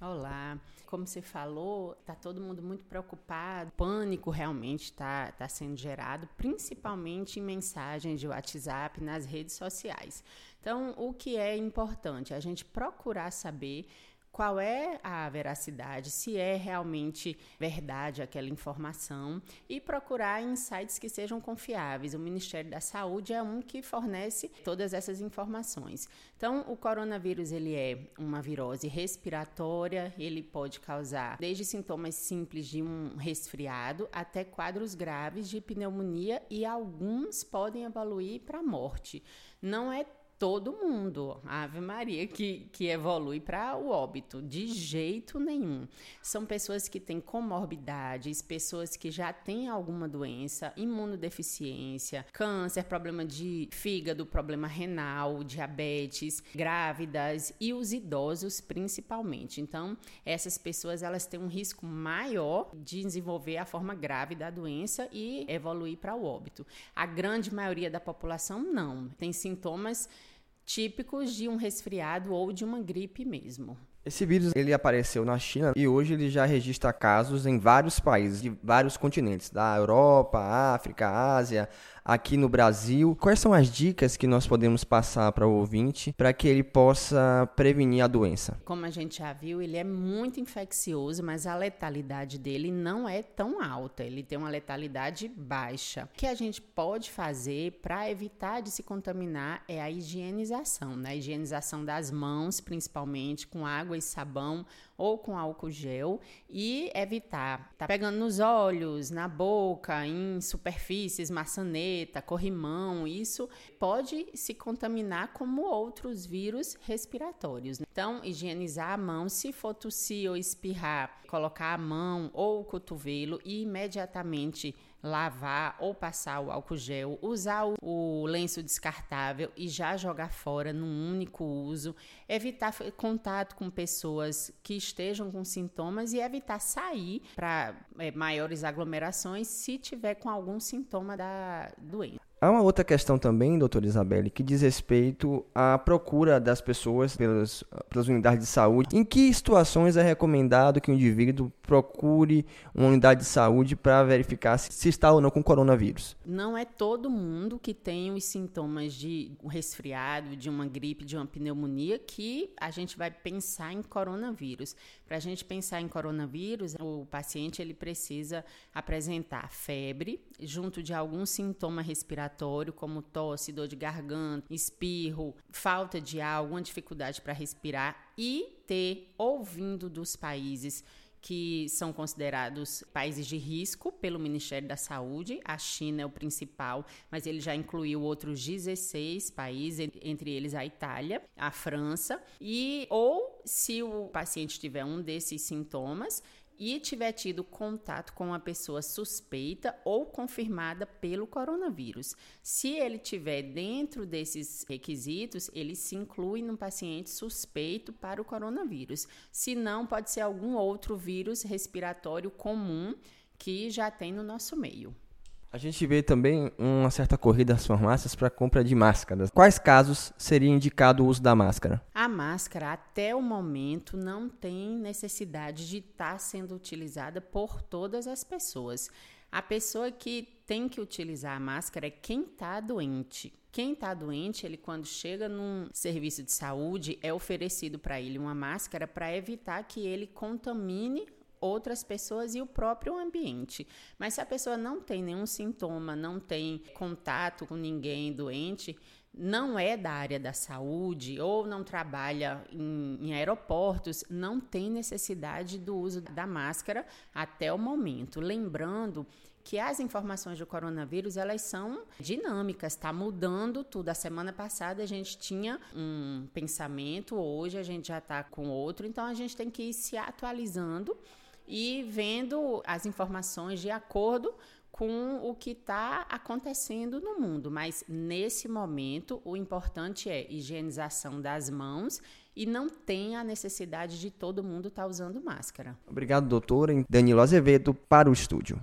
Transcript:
Olá. Como você falou, está todo mundo muito preocupado. Pânico realmente está tá sendo gerado, principalmente em mensagens de WhatsApp, nas redes sociais. Então, o que é importante? A gente procurar saber qual é a veracidade, se é realmente verdade aquela informação e procurar insights que sejam confiáveis. O Ministério da Saúde é um que fornece todas essas informações. Então, o coronavírus ele é uma virose respiratória, ele pode causar desde sintomas simples de um resfriado até quadros graves de pneumonia e alguns podem evoluir para morte. Não é todo mundo, Ave Maria, que, que evolui para o óbito, de jeito nenhum. São pessoas que têm comorbidades, pessoas que já têm alguma doença, imunodeficiência, câncer, problema de fígado, problema renal, diabetes, grávidas e os idosos principalmente. Então, essas pessoas elas têm um risco maior de desenvolver a forma grave da doença e evoluir para o óbito. A grande maioria da população não, tem sintomas típicos de um resfriado ou de uma gripe mesmo. Esse vírus ele apareceu na China e hoje ele já registra casos em vários países de vários continentes, da Europa, África, Ásia, aqui no Brasil. Quais são as dicas que nós podemos passar para o ouvinte para que ele possa prevenir a doença? Como a gente já viu, ele é muito infeccioso, mas a letalidade dele não é tão alta. Ele tem uma letalidade baixa. O que a gente pode fazer para evitar de se contaminar é a higienização, né? A higienização das mãos, principalmente com água e sabão ou com álcool gel e evitar tá pegando nos olhos, na boca, em superfícies, maçaneta, corrimão, isso pode se contaminar como outros vírus respiratórios. Então, higienizar a mão, se for tossir ou espirrar, colocar a mão ou o cotovelo e imediatamente lavar ou passar o álcool gel, usar o, o lenço descartável e já jogar fora num único uso, evitar contato com pessoas que estejam com sintomas e evitar sair para é, maiores aglomerações se tiver com algum sintoma da doença. Há uma outra questão também, doutora Isabelle, que diz respeito à procura das pessoas pelas, pelas unidades de saúde. Em que situações é recomendado que o indivíduo procure uma unidade de saúde para verificar se, se, está ou não com coronavírus? Não é todo mundo que tem os sintomas de um resfriado, de uma gripe, de uma pneumonia que a gente vai pensar em coronavírus. Para a gente pensar em coronavírus, o paciente ele precisa apresentar febre, junto de algum sintoma respiratório, como tosse, dor de garganta, espirro, falta de ar, alguma dificuldade para respirar, e ter ouvindo dos países que são considerados países de risco pelo Ministério da Saúde. A China é o principal, mas ele já incluiu outros 16 países, entre eles a Itália, a França, e ou se o paciente tiver um desses sintomas, e tiver tido contato com uma pessoa suspeita ou confirmada pelo coronavírus. Se ele tiver dentro desses requisitos, ele se inclui no paciente suspeito para o coronavírus. Se não, pode ser algum outro vírus respiratório comum que já tem no nosso meio. A gente vê também uma certa corrida das farmácias para compra de máscaras. Quais casos seria indicado o uso da máscara? A máscara, até o momento, não tem necessidade de estar tá sendo utilizada por todas as pessoas. A pessoa que tem que utilizar a máscara é quem está doente. Quem está doente, ele quando chega num serviço de saúde, é oferecido para ele uma máscara para evitar que ele contamine outras pessoas e o próprio ambiente. Mas se a pessoa não tem nenhum sintoma, não tem contato com ninguém doente, não é da área da saúde ou não trabalha em, em, aeroportos, não tem necessidade do uso da máscara até o momento. Lembrando que as informações do coronavírus elas são dinâmicas, está mudando tudo. A semana passada a gente tinha um pensamento, hoje a gente já está com outro, então a gente tem que ir se atualizando e vendo as informações de acordo com o que está acontecendo no mundo. Mas nesse momento, o importante é higienização das mãos e não tem a necessidade de todo mundo estar tá usando máscara. Obrigado, doutora. Danilo Azevedo, para o estúdio.